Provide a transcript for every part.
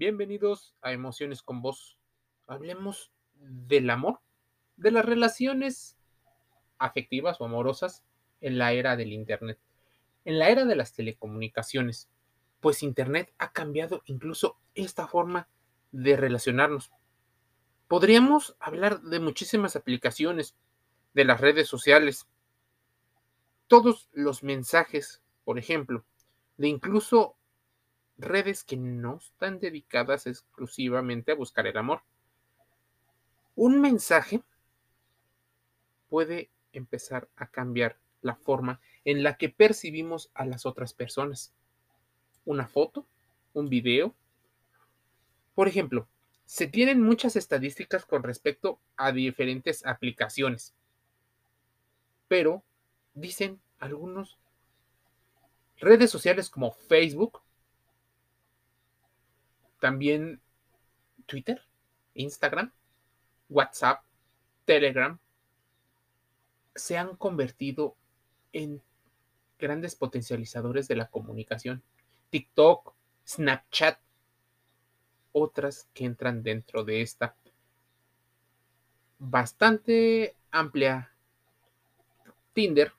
Bienvenidos a Emociones con Vos. Hablemos del amor, de las relaciones afectivas o amorosas en la era del Internet, en la era de las telecomunicaciones, pues Internet ha cambiado incluso esta forma de relacionarnos. Podríamos hablar de muchísimas aplicaciones, de las redes sociales, todos los mensajes, por ejemplo, de incluso redes que no están dedicadas exclusivamente a buscar el amor. Un mensaje puede empezar a cambiar la forma en la que percibimos a las otras personas. Una foto, un video. Por ejemplo, se tienen muchas estadísticas con respecto a diferentes aplicaciones, pero dicen algunos redes sociales como Facebook también Twitter, Instagram, WhatsApp, Telegram se han convertido en grandes potencializadores de la comunicación. TikTok, Snapchat, otras que entran dentro de esta bastante amplia. Tinder,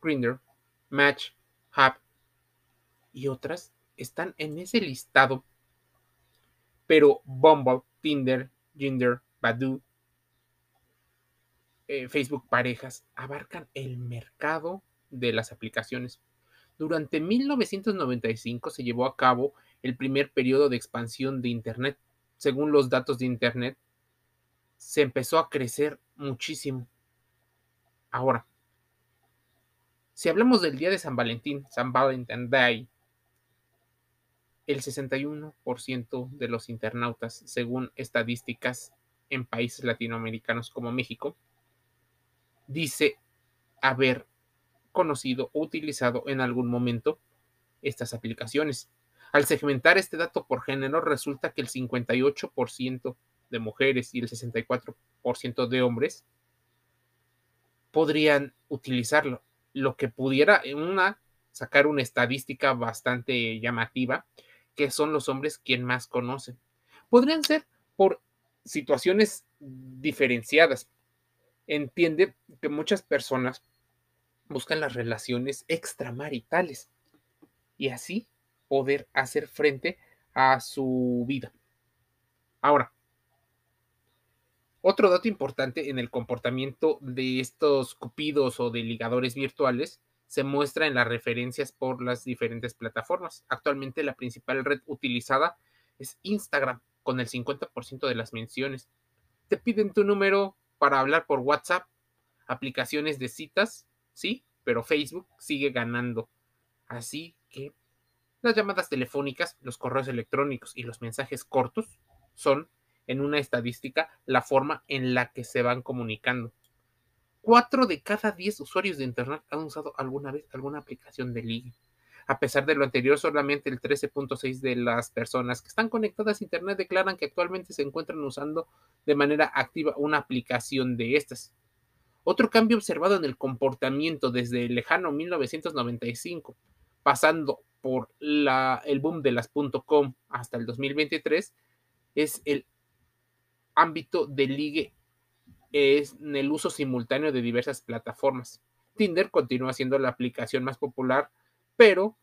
Grindr, Match, Hub y otras están en ese listado pero Bumble, Tinder, Ginder, Badoo, eh, Facebook Parejas abarcan el mercado de las aplicaciones. Durante 1995 se llevó a cabo el primer periodo de expansión de Internet. Según los datos de Internet, se empezó a crecer muchísimo. Ahora, si hablamos del día de San Valentín, San Valentine Day, el 61% de los internautas, según estadísticas en países latinoamericanos como México, dice haber conocido o utilizado en algún momento estas aplicaciones. Al segmentar este dato por género, resulta que el 58% de mujeres y el 64% de hombres podrían utilizarlo, lo que pudiera sacar una estadística bastante llamativa que son los hombres quien más conocen. Podrían ser por situaciones diferenciadas. Entiende que muchas personas buscan las relaciones extramaritales y así poder hacer frente a su vida. Ahora, otro dato importante en el comportamiento de estos cupidos o de ligadores virtuales se muestra en las referencias por las diferentes plataformas. Actualmente la principal red utilizada es Instagram, con el 50% de las menciones. Te piden tu número para hablar por WhatsApp, aplicaciones de citas, sí, pero Facebook sigue ganando. Así que las llamadas telefónicas, los correos electrónicos y los mensajes cortos son, en una estadística, la forma en la que se van comunicando. 4 de cada 10 usuarios de Internet han usado alguna vez alguna aplicación de ligue. A pesar de lo anterior, solamente el 13.6 de las personas que están conectadas a Internet declaran que actualmente se encuentran usando de manera activa una aplicación de estas. Otro cambio observado en el comportamiento desde el lejano 1995, pasando por el boom de las .com hasta el 2023, es el ámbito de ligue es el uso simultáneo de diversas plataformas. Tinder continúa siendo la aplicación más popular, pero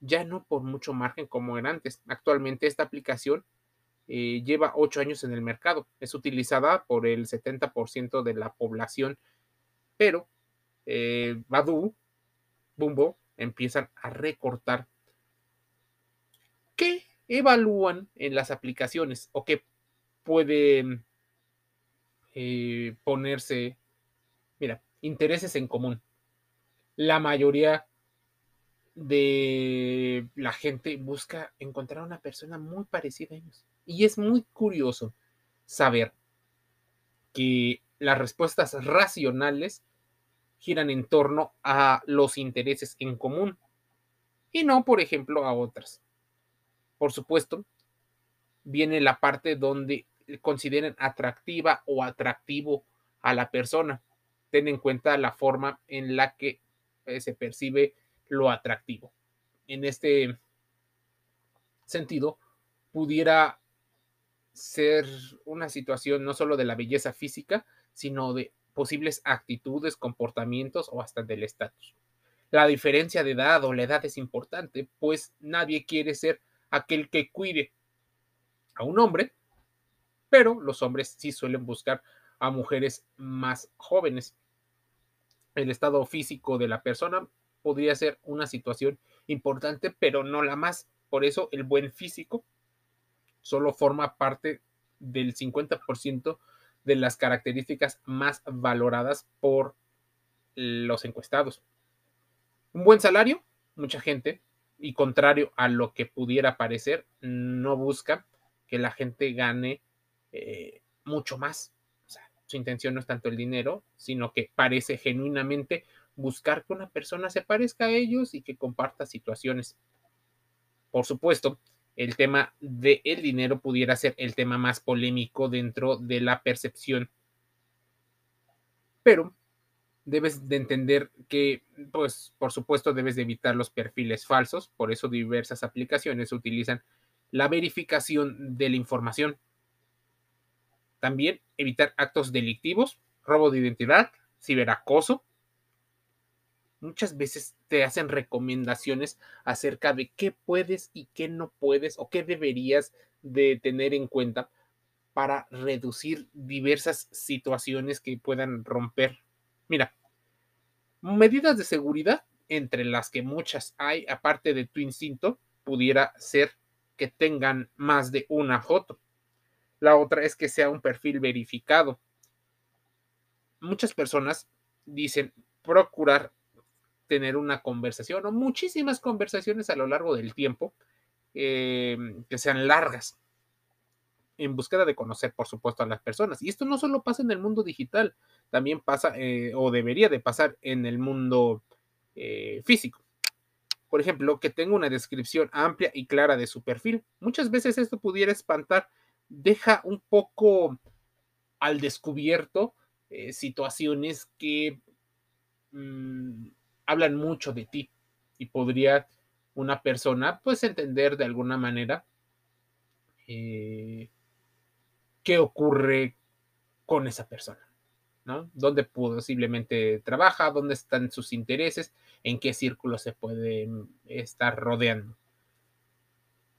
ya no por mucho margen como era antes. Actualmente esta aplicación eh, lleva ocho años en el mercado. Es utilizada por el 70% de la población, pero eh, Badu, Bumbo empiezan a recortar. ¿Qué evalúan en las aplicaciones o qué pueden eh, ponerse, mira, intereses en común. La mayoría de la gente busca encontrar una persona muy parecida a ellos. Y es muy curioso saber que las respuestas racionales giran en torno a los intereses en común y no, por ejemplo, a otras. Por supuesto, viene la parte donde consideren atractiva o atractivo a la persona. Ten en cuenta la forma en la que eh, se percibe lo atractivo. En este sentido, pudiera ser una situación no solo de la belleza física, sino de posibles actitudes, comportamientos o hasta del estatus. La diferencia de edad o la edad es importante, pues nadie quiere ser aquel que cuide a un hombre, pero los hombres sí suelen buscar a mujeres más jóvenes. El estado físico de la persona podría ser una situación importante, pero no la más. Por eso el buen físico solo forma parte del 50% de las características más valoradas por los encuestados. Un buen salario, mucha gente, y contrario a lo que pudiera parecer, no busca que la gente gane eh, mucho más. su intención no es tanto el dinero, sino que parece genuinamente buscar que una persona se parezca a ellos y que comparta situaciones. Por supuesto, el tema del dinero pudiera ser el tema más polémico dentro de la percepción. Pero debes de entender que, pues, por supuesto, debes de evitar los perfiles falsos. Por eso diversas aplicaciones utilizan la verificación de la información. También evitar actos delictivos, robo de identidad, ciberacoso, muchas veces te hacen recomendaciones acerca de qué puedes y qué no puedes o qué deberías de tener en cuenta para reducir diversas situaciones que puedan romper. Mira, medidas de seguridad, entre las que muchas hay, aparte de tu instinto, pudiera ser que tengan más de una foto. La otra es que sea un perfil verificado. Muchas personas dicen procurar tener una conversación o muchísimas conversaciones a lo largo del tiempo eh, que sean largas en búsqueda de conocer, por supuesto, a las personas. Y esto no solo pasa en el mundo digital, también pasa eh, o debería de pasar en el mundo eh, físico. Por ejemplo, que tenga una descripción amplia y clara de su perfil. Muchas veces esto pudiera espantar, deja un poco al descubierto situaciones que mm, hablan mucho de ti y podría una persona pues entender de alguna manera eh, qué ocurre con esa persona, ¿no? Dónde posiblemente trabaja, dónde están sus intereses, en qué círculo se puede estar rodeando.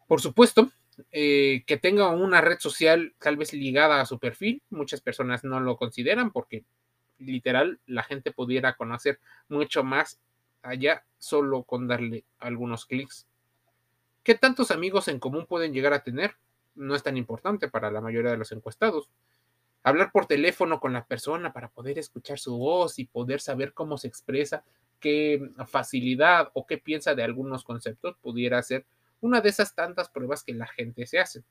Por supuesto, eh, que tenga una red social tal vez ligada a su perfil, muchas personas no lo consideran porque literal la gente pudiera conocer mucho más allá solo con darle algunos clics. ¿Qué tantos amigos en común pueden llegar a tener? No es tan importante para la mayoría de los encuestados. Hablar por teléfono con la persona para poder escuchar su voz y poder saber cómo se expresa, qué facilidad o qué piensa de algunos conceptos pudiera ser una de esas tantas pruebas que la gente se hace.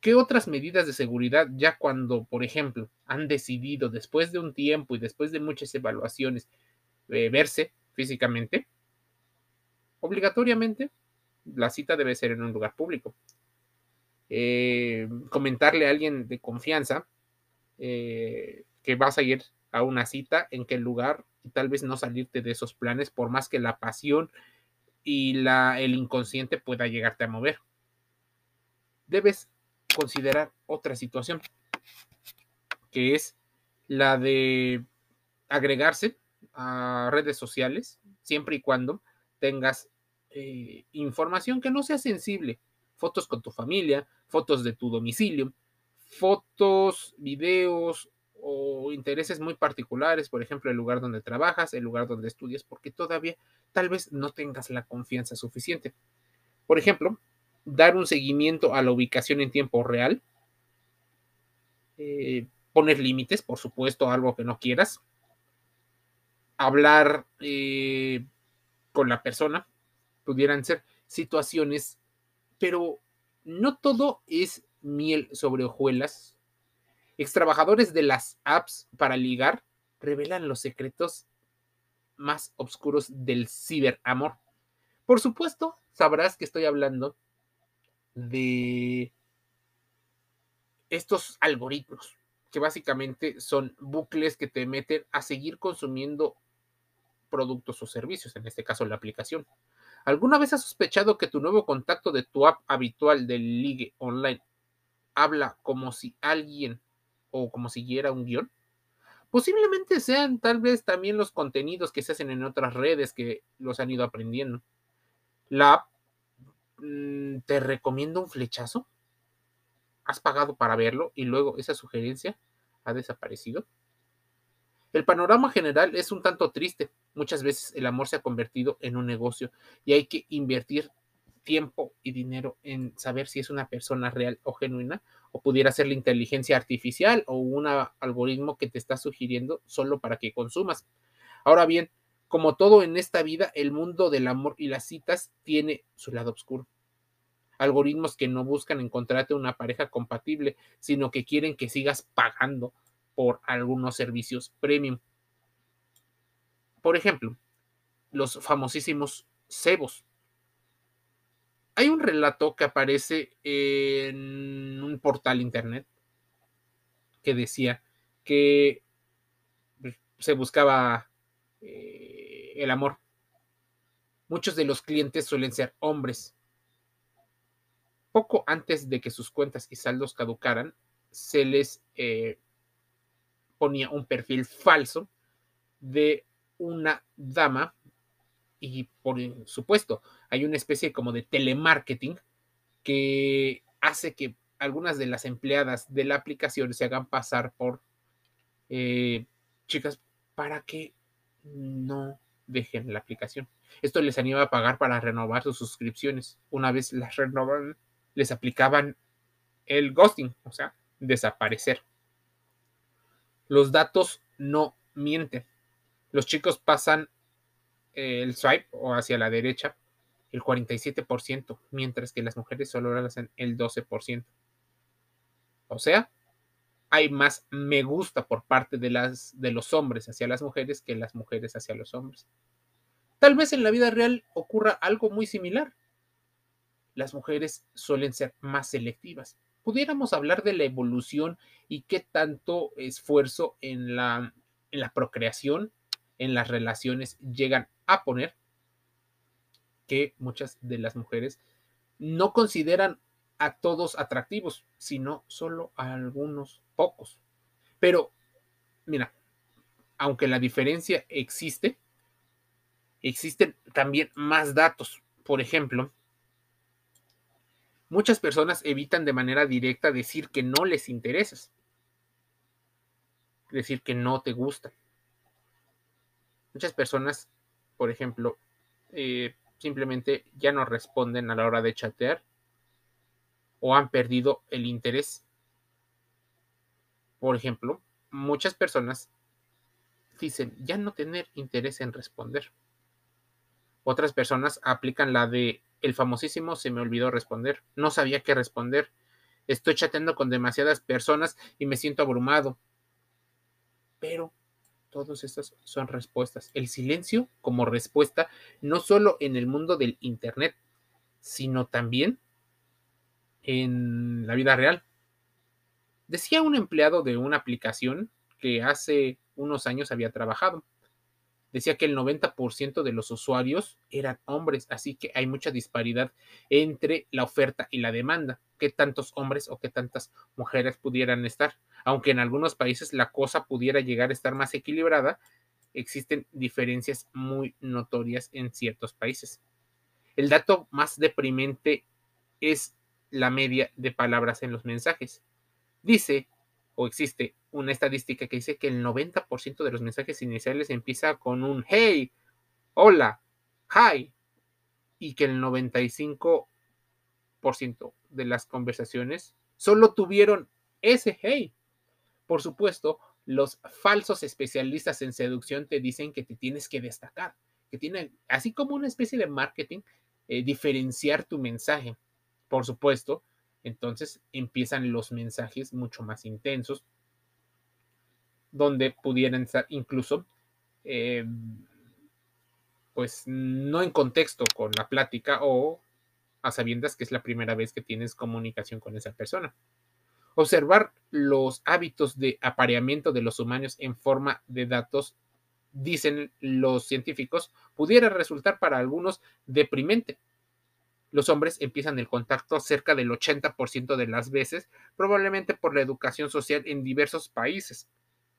¿Qué otras medidas de seguridad ya cuando, por ejemplo, han decidido después de un tiempo y después de muchas evaluaciones eh, verse físicamente? Obligatoriamente, la cita debe ser en un lugar público. Eh, comentarle a alguien de confianza eh, que vas a ir a una cita, en qué lugar, y tal vez no salirte de esos planes, por más que la pasión y la, el inconsciente pueda llegarte a mover. Debes considerar otra situación, que es la de agregarse a redes sociales, siempre y cuando tengas eh, información que no sea sensible, fotos con tu familia, fotos de tu domicilio, fotos, videos o intereses muy particulares, por ejemplo, el lugar donde trabajas, el lugar donde estudias, porque todavía tal vez no tengas la confianza suficiente. Por ejemplo, dar un seguimiento a la ubicación en tiempo real, eh, poner límites, por supuesto, algo que no quieras, hablar eh, con la persona, pudieran ser situaciones, pero no todo es miel sobre hojuelas. Extrabajadores de las apps para ligar revelan los secretos más oscuros del ciberamor. Por supuesto, sabrás que estoy hablando de estos algoritmos, que básicamente son bucles que te meten a seguir consumiendo productos o servicios, en este caso la aplicación. ¿Alguna vez has sospechado que tu nuevo contacto de tu app habitual del ligue online habla como si alguien o como siguiera un guion? Posiblemente sean tal vez también los contenidos que se hacen en otras redes que los han ido aprendiendo. La mm, te recomienda un flechazo. ¿Has pagado para verlo y luego esa sugerencia ha desaparecido? El panorama general es un tanto triste. Muchas veces el amor se ha convertido en un negocio y hay que invertir tiempo y dinero en saber si es una persona real o genuina o pudiera ser la inteligencia artificial o un algoritmo que te está sugiriendo solo para que consumas. Ahora bien, como todo en esta vida, el mundo del amor y las citas tiene su lado oscuro. Algoritmos que no buscan encontrarte una pareja compatible, sino que quieren que sigas pagando por algunos servicios premium. Por ejemplo, los famosísimos cebos hay un relato que aparece en un portal internet que decía que pues, se buscaba eh, el amor. Muchos de los clientes suelen ser hombres. Poco antes de que sus cuentas y saldos caducaran, se les eh, ponía un perfil falso de una dama y por supuesto hay una especie como de telemarketing que hace que algunas de las empleadas de la aplicación se hagan pasar por eh, chicas para que no dejen la aplicación. Esto les anima a pagar para renovar sus suscripciones. Una vez las renovan, les aplicaban el ghosting, o sea, desaparecer. Los datos no mienten. Los chicos pasan el swipe o hacia la derecha el 47%, mientras que las mujeres solo lo hacen el 12%. O sea, hay más me gusta por parte de, las, de los hombres hacia las mujeres que las mujeres hacia los hombres. Tal vez en la vida real ocurra algo muy similar. Las mujeres suelen ser más selectivas. Pudiéramos hablar de la evolución y qué tanto esfuerzo en la, en la procreación, en las relaciones llegan a poner que muchas de las mujeres no consideran a todos atractivos, sino solo a algunos pocos. Pero, mira, aunque la diferencia existe, existen también más datos. Por ejemplo, muchas personas evitan de manera directa decir que no les interesas, decir que no te gustan. Muchas personas por ejemplo, eh, simplemente ya no responden a la hora de chatear o han perdido el interés. Por ejemplo, muchas personas dicen ya no tener interés en responder. Otras personas aplican la de el famosísimo se me olvidó responder, no sabía qué responder, estoy chateando con demasiadas personas y me siento abrumado. Pero Todas estas son respuestas. El silencio como respuesta, no solo en el mundo del Internet, sino también en la vida real. Decía un empleado de una aplicación que hace unos años había trabajado. Decía que el 90% de los usuarios eran hombres, así que hay mucha disparidad entre la oferta y la demanda. ¿Qué tantos hombres o qué tantas mujeres pudieran estar? aunque en algunos países la cosa pudiera llegar a estar más equilibrada, existen diferencias muy notorias en ciertos países. El dato más deprimente es la media de palabras en los mensajes. Dice, o existe una estadística que dice que el 90% de los mensajes iniciales empieza con un hey, hola, hi, y que el 95% de las conversaciones solo tuvieron ese hey. Por supuesto, los falsos especialistas en seducción te dicen que te tienes que destacar, que tienen, así como una especie de marketing, eh, diferenciar tu mensaje. Por supuesto, entonces empiezan los mensajes mucho más intensos, donde pudieran estar incluso, eh, pues no en contexto con la plática o a sabiendas que es la primera vez que tienes comunicación con esa persona. Observar los hábitos de apareamiento de los humanos en forma de datos dicen los científicos, pudiera resultar para algunos deprimente. Los hombres empiezan el contacto cerca del 80% de las veces, probablemente por la educación social en diversos países.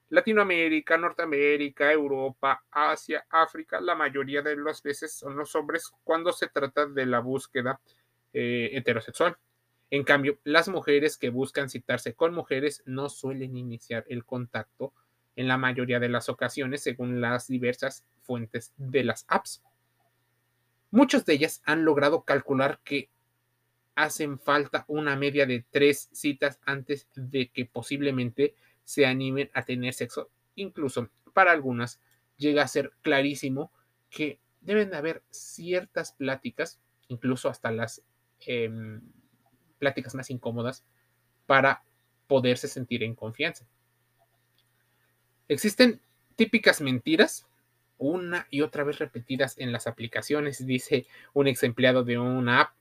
Latinoamérica, Norteamérica, Europa, Asia, África, la mayoría de las veces son los hombres cuando se trata de la búsqueda eh, heterosexual. En cambio, las mujeres que buscan citarse con mujeres no suelen iniciar el contacto en la mayoría de las ocasiones según las diversas fuentes de las apps. Muchas de ellas han logrado calcular que hacen falta una media de tres citas antes de que posiblemente se animen a tener sexo. Incluso para algunas llega a ser clarísimo que deben de haber ciertas pláticas, incluso hasta las em, pláticas más incómodas, para poderse sentir en confianza. Existen típicas mentiras, una y otra vez repetidas en las aplicaciones, dice un ex empleado de una app.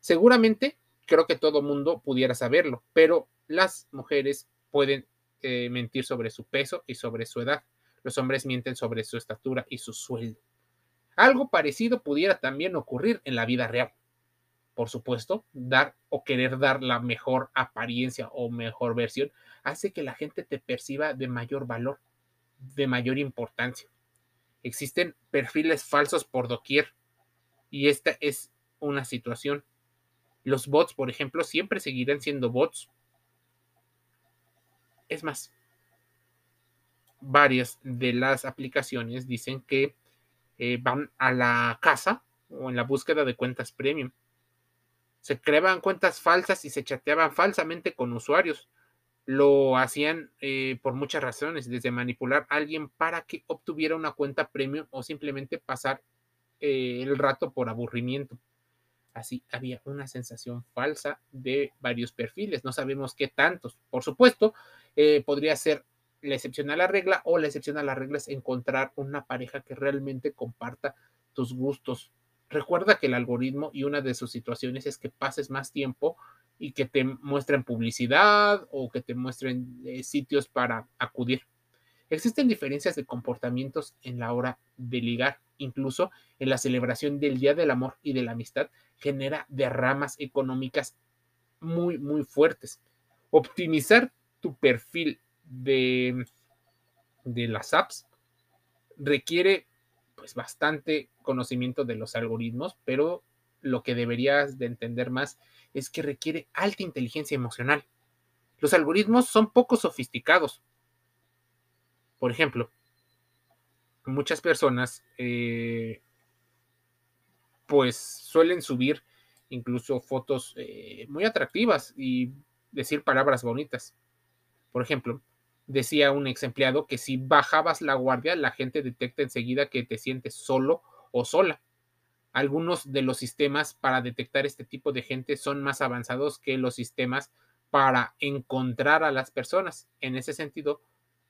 Seguramente creo que todo mundo pudiera saberlo, pero las mujeres pueden eh, mentir sobre su peso y sobre su edad. Los hombres mienten sobre su estatura y su sueldo. Algo parecido pudiera también ocurrir en la vida real. Por supuesto, dar o querer dar la mejor apariencia o mejor versión hace que la gente te perciba de mayor valor, de mayor importancia. Existen perfiles falsos por doquier y esta es una situación. Los bots, por ejemplo, siempre seguirán siendo bots es más, varias de las aplicaciones dicen que eh, van a la casa o en la búsqueda de cuentas premium. Se creaban cuentas falsas y se chateaban falsamente con usuarios. Lo hacían eh, por muchas razones, desde manipular a alguien para que obtuviera una cuenta premium o simplemente pasar eh, el rato por aburrimiento. Así había una sensación falsa de varios perfiles. No sabemos qué tantos. Por supuesto, eh, podría ser la excepción a la regla o la excepción a la regla es encontrar una pareja que realmente comparta tus gustos. Recuerda que el algoritmo y una de sus situaciones es que pases más tiempo y que te muestren publicidad o que te muestren eh, sitios para acudir. Existen diferencias de comportamientos en la hora de ligar, incluso en la celebración del Día del Amor y de la Amistad genera derramas económicas muy, muy fuertes. Optimizar tu perfil de, de las apps requiere pues bastante conocimiento de los algoritmos, pero lo que deberías de entender más es que requiere alta inteligencia emocional. Los algoritmos son poco sofisticados, por ejemplo, muchas personas eh, pues suelen subir incluso fotos eh, muy atractivas y decir palabras bonitas. Por ejemplo, decía un ex empleado que si bajabas la guardia, la gente detecta enseguida que te sientes solo o sola. Algunos de los sistemas para detectar este tipo de gente son más avanzados que los sistemas para encontrar a las personas. En ese sentido,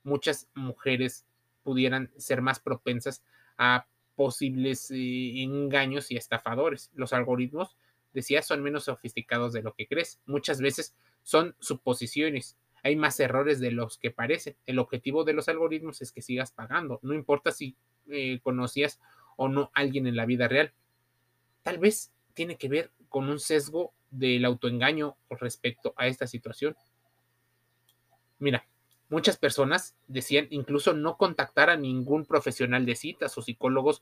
muchas mujeres pudieran ser más propensas a posibles eh, engaños y estafadores. Los algoritmos, decía, son menos sofisticados de lo que crees. Muchas veces son suposiciones. Hay más errores de los que parecen. El objetivo de los algoritmos es que sigas pagando. No importa si eh, conocías o no a alguien en la vida real. Tal vez tiene que ver con un sesgo del autoengaño respecto a esta situación. Mira, Muchas personas decían incluso no contactar a ningún profesional de citas o psicólogos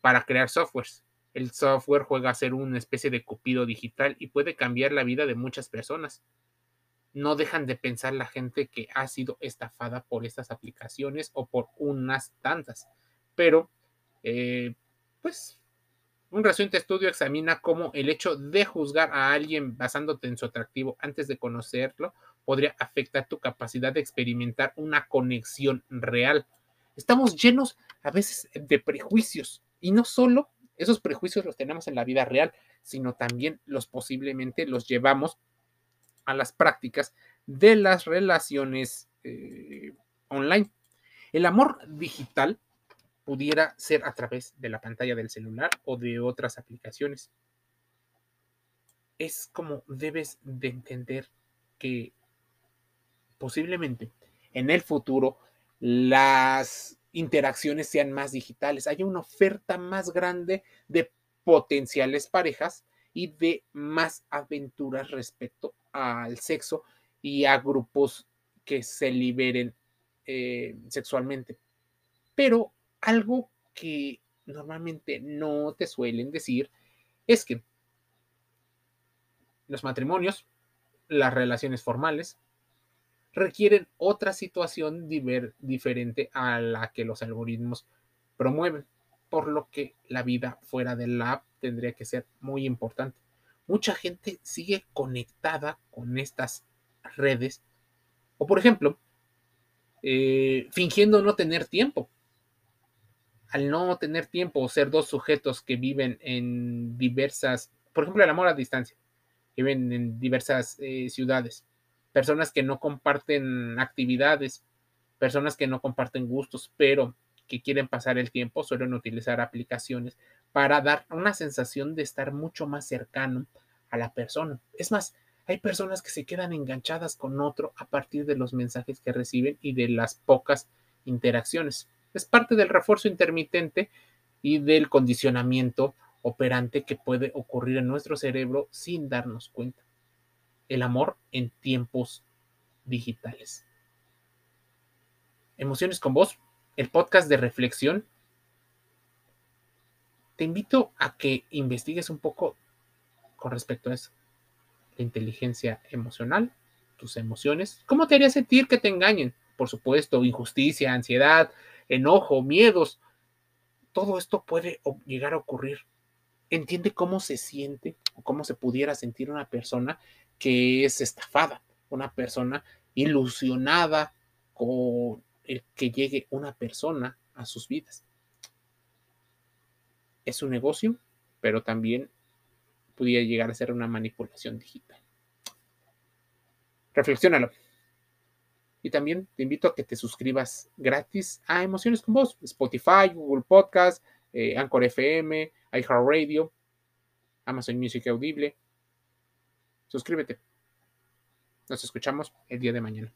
para crear softwares. El software juega a ser una especie de cupido digital y puede cambiar la vida de muchas personas. No dejan de pensar la gente que ha sido estafada por estas aplicaciones o por unas tantas. Pero, eh, pues, un reciente estudio examina cómo el hecho de juzgar a alguien basándote en su atractivo antes de conocerlo podría afectar tu capacidad de experimentar una conexión real. Estamos llenos a veces de prejuicios y no solo esos prejuicios los tenemos en la vida real, sino también los posiblemente los llevamos a las prácticas de las relaciones eh, online. El amor digital pudiera ser a través de la pantalla del celular o de otras aplicaciones. Es como debes de entender que posiblemente en el futuro las interacciones sean más digitales, haya una oferta más grande de potenciales parejas y de más aventuras respecto al sexo y a grupos que se liberen eh, sexualmente. Pero algo que normalmente no te suelen decir es que los matrimonios, las relaciones formales, requieren otra situación diferente a la que los algoritmos promueven, por lo que la vida fuera de la app tendría que ser muy importante. Mucha gente sigue conectada con estas redes, o por ejemplo, eh, fingiendo no tener tiempo. Al no tener tiempo o ser dos sujetos que viven en diversas, por ejemplo, el amor a distancia, viven en diversas eh, ciudades personas que no comparten actividades, personas que no comparten gustos, pero que quieren pasar el tiempo, suelen utilizar aplicaciones para dar una sensación de estar mucho más cercano a la persona. Es más, hay personas que se quedan enganchadas con otro a partir de los mensajes que reciben y de las pocas interacciones. Es parte del refuerzo intermitente y del condicionamiento operante que puede ocurrir en nuestro cerebro sin darnos cuenta el amor en tiempos digitales. Emociones con vos, el podcast de reflexión. Te invito a que investigues un poco con respecto a eso. La inteligencia emocional, tus emociones. ¿Cómo te haría sentir que te engañen? Por supuesto, injusticia, ansiedad, enojo, miedos. Todo esto puede llegar a ocurrir. Entiende cómo se siente o cómo se pudiera sentir una persona que es estafada, una persona ilusionada con el que llegue una persona a sus vidas. Es un negocio, pero también pudiera llegar a ser una manipulación digital. Reflexiónalo. Y también te invito a que te suscribas gratis a Emociones con Vos, Spotify, Google Podcast, eh, Anchor FM, iHeartRadio, Amazon Music Audible suscríbete. Nos escuchamos el día de mañana.